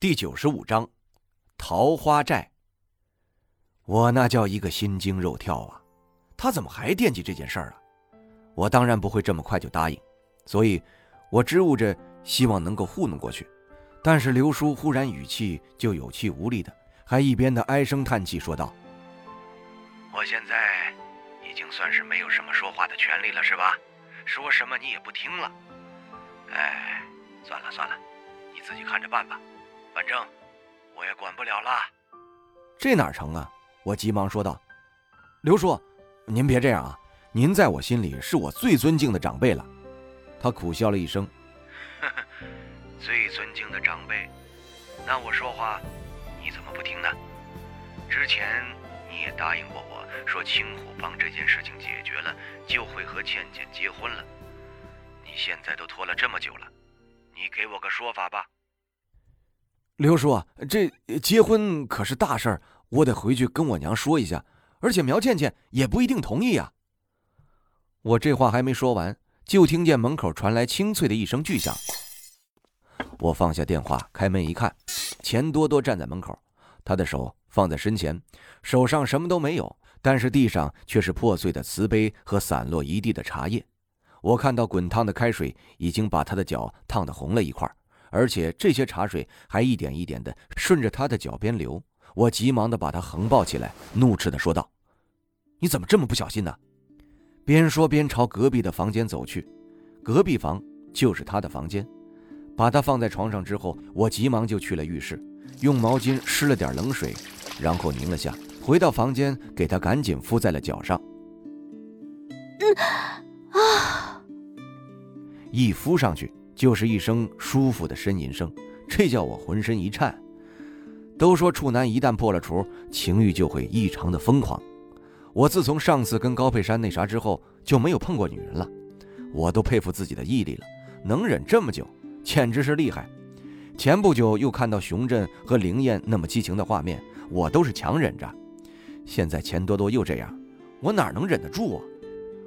第九十五章，桃花寨。我那叫一个心惊肉跳啊！他怎么还惦记这件事儿啊？我当然不会这么快就答应，所以，我支吾着希望能够糊弄过去。但是刘叔忽然语气就有气无力的，还一边的唉声叹气说道：“我现在已经算是没有什么说话的权利了，是吧？说什么你也不听了。哎，算了算了，你自己看着办吧。反正我也管不了了。这哪成啊？”我急忙说道：“刘叔，您别这样啊！您在我心里是我最尊敬的长辈了。”他苦笑了一声：“呵呵，最尊敬的长辈，那我说话你怎么不听呢？之前你也答应过我说青虎帮这件事情解决了，就会和倩倩结婚了。你现在都拖了这么久了，你给我个说法吧。”刘叔，这结婚可是大事儿。我得回去跟我娘说一下，而且苗倩倩也不一定同意呀。我这话还没说完，就听见门口传来清脆的一声巨响。我放下电话，开门一看，钱多多站在门口，他的手放在身前，手上什么都没有，但是地上却是破碎的瓷杯和散落一地的茶叶。我看到滚烫的开水已经把他的脚烫得红了一块，而且这些茶水还一点一点的顺着他的脚边流。我急忙的把他横抱起来，怒斥的说道：“你怎么这么不小心呢？”边说边朝隔壁的房间走去，隔壁房就是他的房间。把他放在床上之后，我急忙就去了浴室，用毛巾湿了点冷水，然后拧了下，回到房间给他赶紧敷在了脚上。嗯啊，一敷上去就是一声舒服的呻吟声，这叫我浑身一颤。都说处男一旦破了处，情欲就会异常的疯狂。我自从上次跟高佩珊那啥之后，就没有碰过女人了。我都佩服自己的毅力了，能忍这么久，简直是厉害。前不久又看到熊振和灵燕那么激情的画面，我都是强忍着。现在钱多多又这样，我哪能忍得住啊？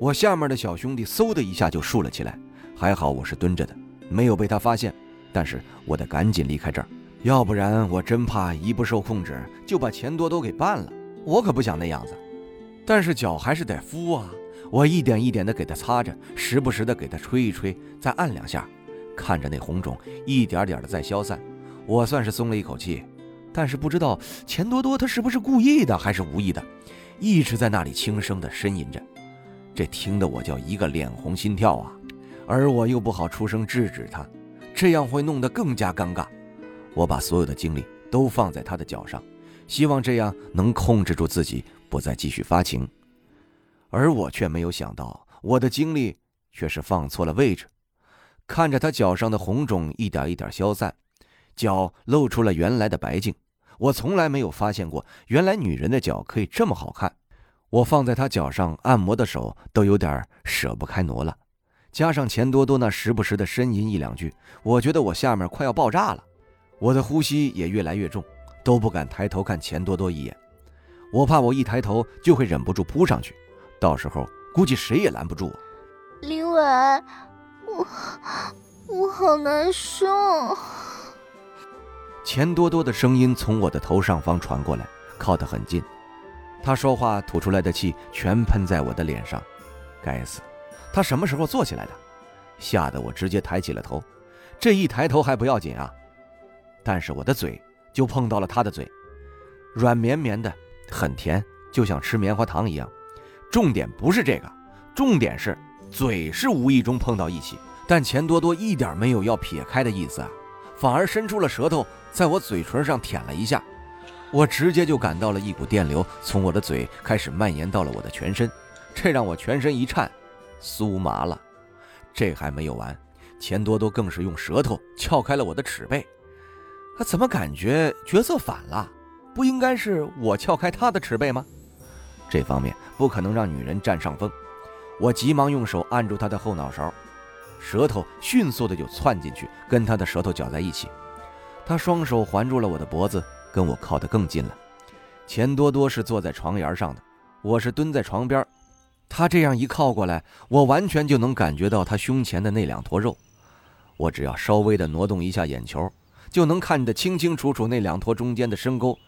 我下面的小兄弟嗖的一下就竖了起来，还好我是蹲着的，没有被他发现。但是我得赶紧离开这儿。要不然我真怕一不受控制就把钱多多给办了，我可不想那样子。但是脚还是得敷啊，我一点一点的给他擦着，时不时的给他吹一吹，再按两下，看着那红肿一点点的在消散，我算是松了一口气。但是不知道钱多多他是不是故意的还是无意的，一直在那里轻声的呻吟着，这听得我叫一个脸红心跳啊，而我又不好出声制止他，这样会弄得更加尴尬。我把所有的精力都放在他的脚上，希望这样能控制住自己，不再继续发情。而我却没有想到，我的精力却是放错了位置。看着他脚上的红肿一点一点消散，脚露出了原来的白净。我从来没有发现过，原来女人的脚可以这么好看。我放在他脚上按摩的手都有点舍不开挪了，加上钱多多那时不时的呻吟一两句，我觉得我下面快要爆炸了。我的呼吸也越来越重，都不敢抬头看钱多多一眼，我怕我一抬头就会忍不住扑上去，到时候估计谁也拦不住我。林伟，我我好难受。钱多多的声音从我的头上方传过来，靠得很近，他说话吐出来的气全喷在我的脸上，该死，他什么时候坐起来的？吓得我直接抬起了头，这一抬头还不要紧啊。但是我的嘴就碰到了他的嘴，软绵绵的，很甜，就像吃棉花糖一样。重点不是这个，重点是嘴是无意中碰到一起，但钱多多一点没有要撇开的意思啊，反而伸出了舌头在我嘴唇上舔了一下。我直接就感到了一股电流从我的嘴开始蔓延到了我的全身，这让我全身一颤，酥麻了。这还没有完，钱多多更是用舌头撬开了我的齿背。他怎么感觉角色反了？不应该是我撬开他的齿背吗？这方面不可能让女人占上风。我急忙用手按住他的后脑勺，舌头迅速的就窜进去，跟他的舌头搅在一起。他双手环住了我的脖子，跟我靠得更近了。钱多多是坐在床沿上的，我是蹲在床边。他这样一靠过来，我完全就能感觉到他胸前的那两坨肉。我只要稍微的挪动一下眼球。就能看得清清楚楚那两坨中间的深沟，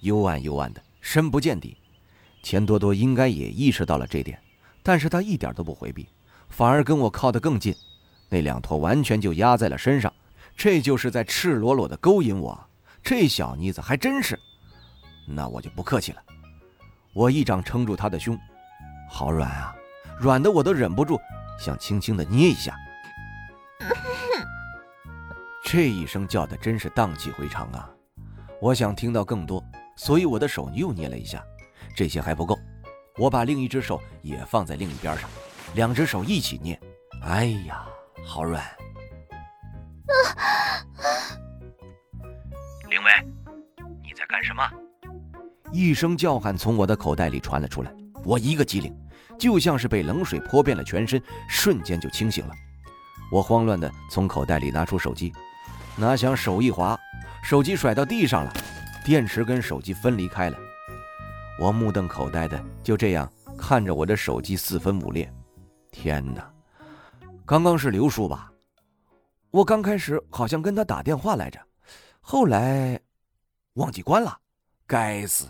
幽暗幽暗的，深不见底。钱多多应该也意识到了这点，但是他一点都不回避，反而跟我靠得更近，那两坨完全就压在了身上，这就是在赤裸裸的勾引我。这小妮子还真是，那我就不客气了，我一掌撑住他的胸，好软啊，软的我都忍不住想轻轻的捏一下。这一声叫的真是荡气回肠啊！我想听到更多，所以我的手又捏了一下。这些还不够，我把另一只手也放在另一边上，两只手一起捏。哎呀，好软！林伟，你在干什么？一声叫喊从我的口袋里传了出来，我一个机灵，就像是被冷水泼遍了全身，瞬间就清醒了。我慌乱地从口袋里拿出手机。哪想手一滑，手机甩到地上了，电池跟手机分离开了。我目瞪口呆的就这样看着我的手机四分五裂。天哪，刚刚是刘叔吧？我刚开始好像跟他打电话来着，后来忘记关了。该死！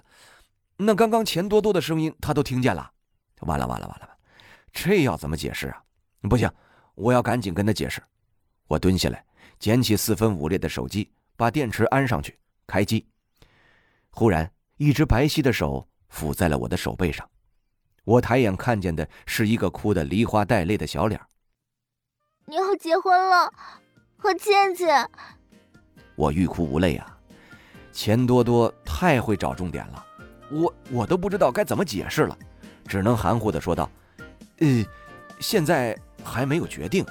那刚刚钱多多的声音他都听见了。完了完了完了！这要怎么解释啊？不行，我要赶紧跟他解释。我蹲下来。捡起四分五裂的手机，把电池安上去，开机。忽然，一只白皙的手抚在了我的手背上。我抬眼看见的是一个哭得梨花带泪的小脸。你要结婚了，和倩倩。我欲哭无泪啊！钱多多太会找重点了，我我都不知道该怎么解释了，只能含糊的说道：“呃，现在还没有决定。”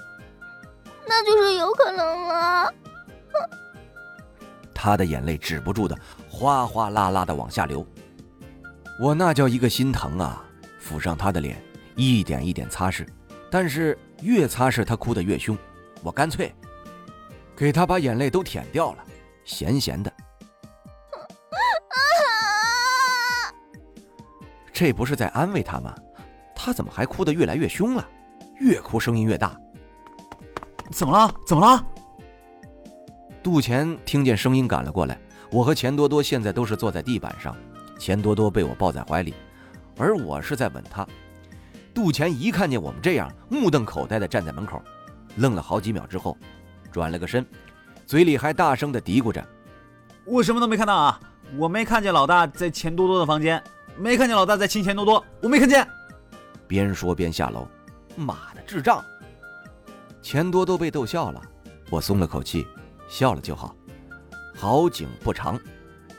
那就是有可能了。他的眼泪止不住的哗哗啦啦的往下流，我那叫一个心疼啊！抚上他的脸，一点一点擦拭，但是越擦拭他哭得越凶，我干脆给他把眼泪都舔掉了，咸咸的。这不是在安慰他吗？他怎么还哭得越来越凶了？越哭声音越大。怎么了？怎么了？杜钱听见声音赶了过来。我和钱多多现在都是坐在地板上，钱多多被我抱在怀里，而我是在吻他。杜钱一看见我们这样，目瞪口呆地站在门口，愣了好几秒之后，转了个身，嘴里还大声地嘀咕着：“我什么都没看到啊！我没看见老大在钱多多的房间，没看见老大在亲钱多多，我没看见。”边说边下楼。妈的，智障！钱多多被逗笑了，我松了口气，笑了就好。好景不长，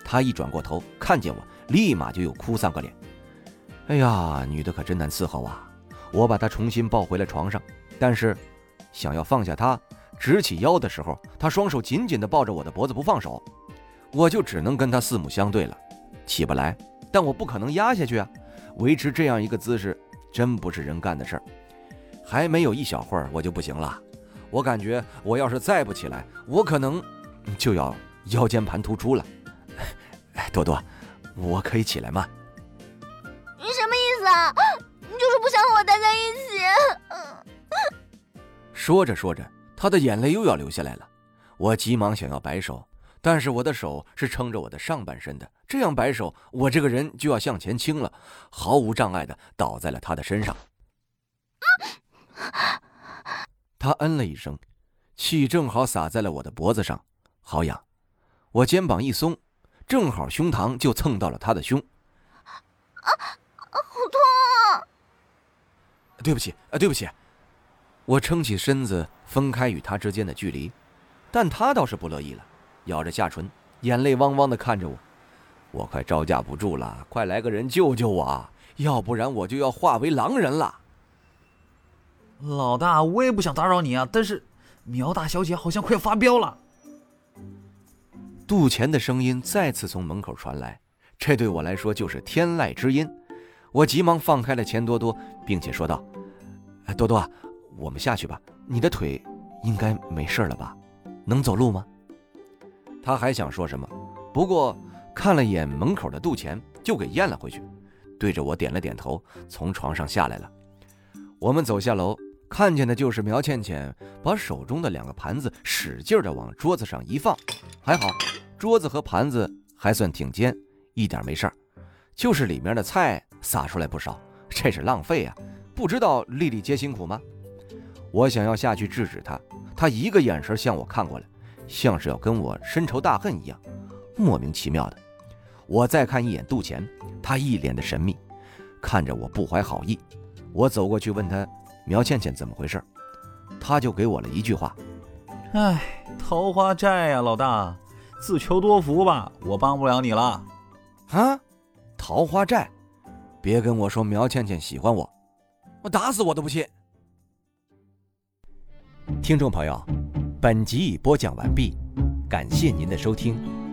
他一转过头看见我，立马就又哭丧个脸。哎呀，女的可真难伺候啊！我把她重新抱回了床上，但是想要放下她，直起腰的时候，她双手紧紧地抱着我的脖子不放手，我就只能跟她四目相对了，起不来。但我不可能压下去啊！维持这样一个姿势，真不是人干的事儿。还没有一小会儿，我就不行了。我感觉我要是再不起来，我可能就要腰间盘突出了。多多，我可以起来吗？你什么意思啊？你就是不想和我待在一起？说着说着，他的眼泪又要流下来了。我急忙想要摆手，但是我的手是撑着我的上半身的，这样摆手，我这个人就要向前倾了，毫无障碍的倒在了他的身上。他嗯了一声，气正好洒在了我的脖子上，好痒。我肩膀一松，正好胸膛就蹭到了他的胸。啊，好痛！啊！对不起，啊，对不起。我撑起身子，分开与他之间的距离，但他倒是不乐意了，咬着下唇，眼泪汪汪的看着我。我快招架不住了，快来个人救救我，要不然我就要化为狼人了。老大，我也不想打扰你啊，但是苗大小姐好像快要发飙了。杜钱的声音再次从门口传来，这对我来说就是天籁之音。我急忙放开了钱多多，并且说道：“多多，我们下去吧，你的腿应该没事了吧？能走路吗？”他还想说什么，不过看了眼门口的杜钱，就给咽了回去，对着我点了点头，从床上下来了。我们走下楼。看见的就是苗倩倩把手中的两个盘子使劲的往桌子上一放，还好，桌子和盘子还算挺尖，一点没事儿，就是里面的菜洒出来不少，这是浪费啊！不知道丽丽姐辛苦吗？我想要下去制止她，她一个眼神向我看过来，像是要跟我深仇大恨一样，莫名其妙的。我再看一眼杜钱，他一脸的神秘，看着我不怀好意。我走过去问他。苗倩倩怎么回事？他就给我了一句话：“哎，桃花债呀，老大，自求多福吧，我帮不了你了。”啊，桃花债？别跟我说苗倩倩喜欢我，我打死我都不信。听众朋友，本集已播讲完毕，感谢您的收听。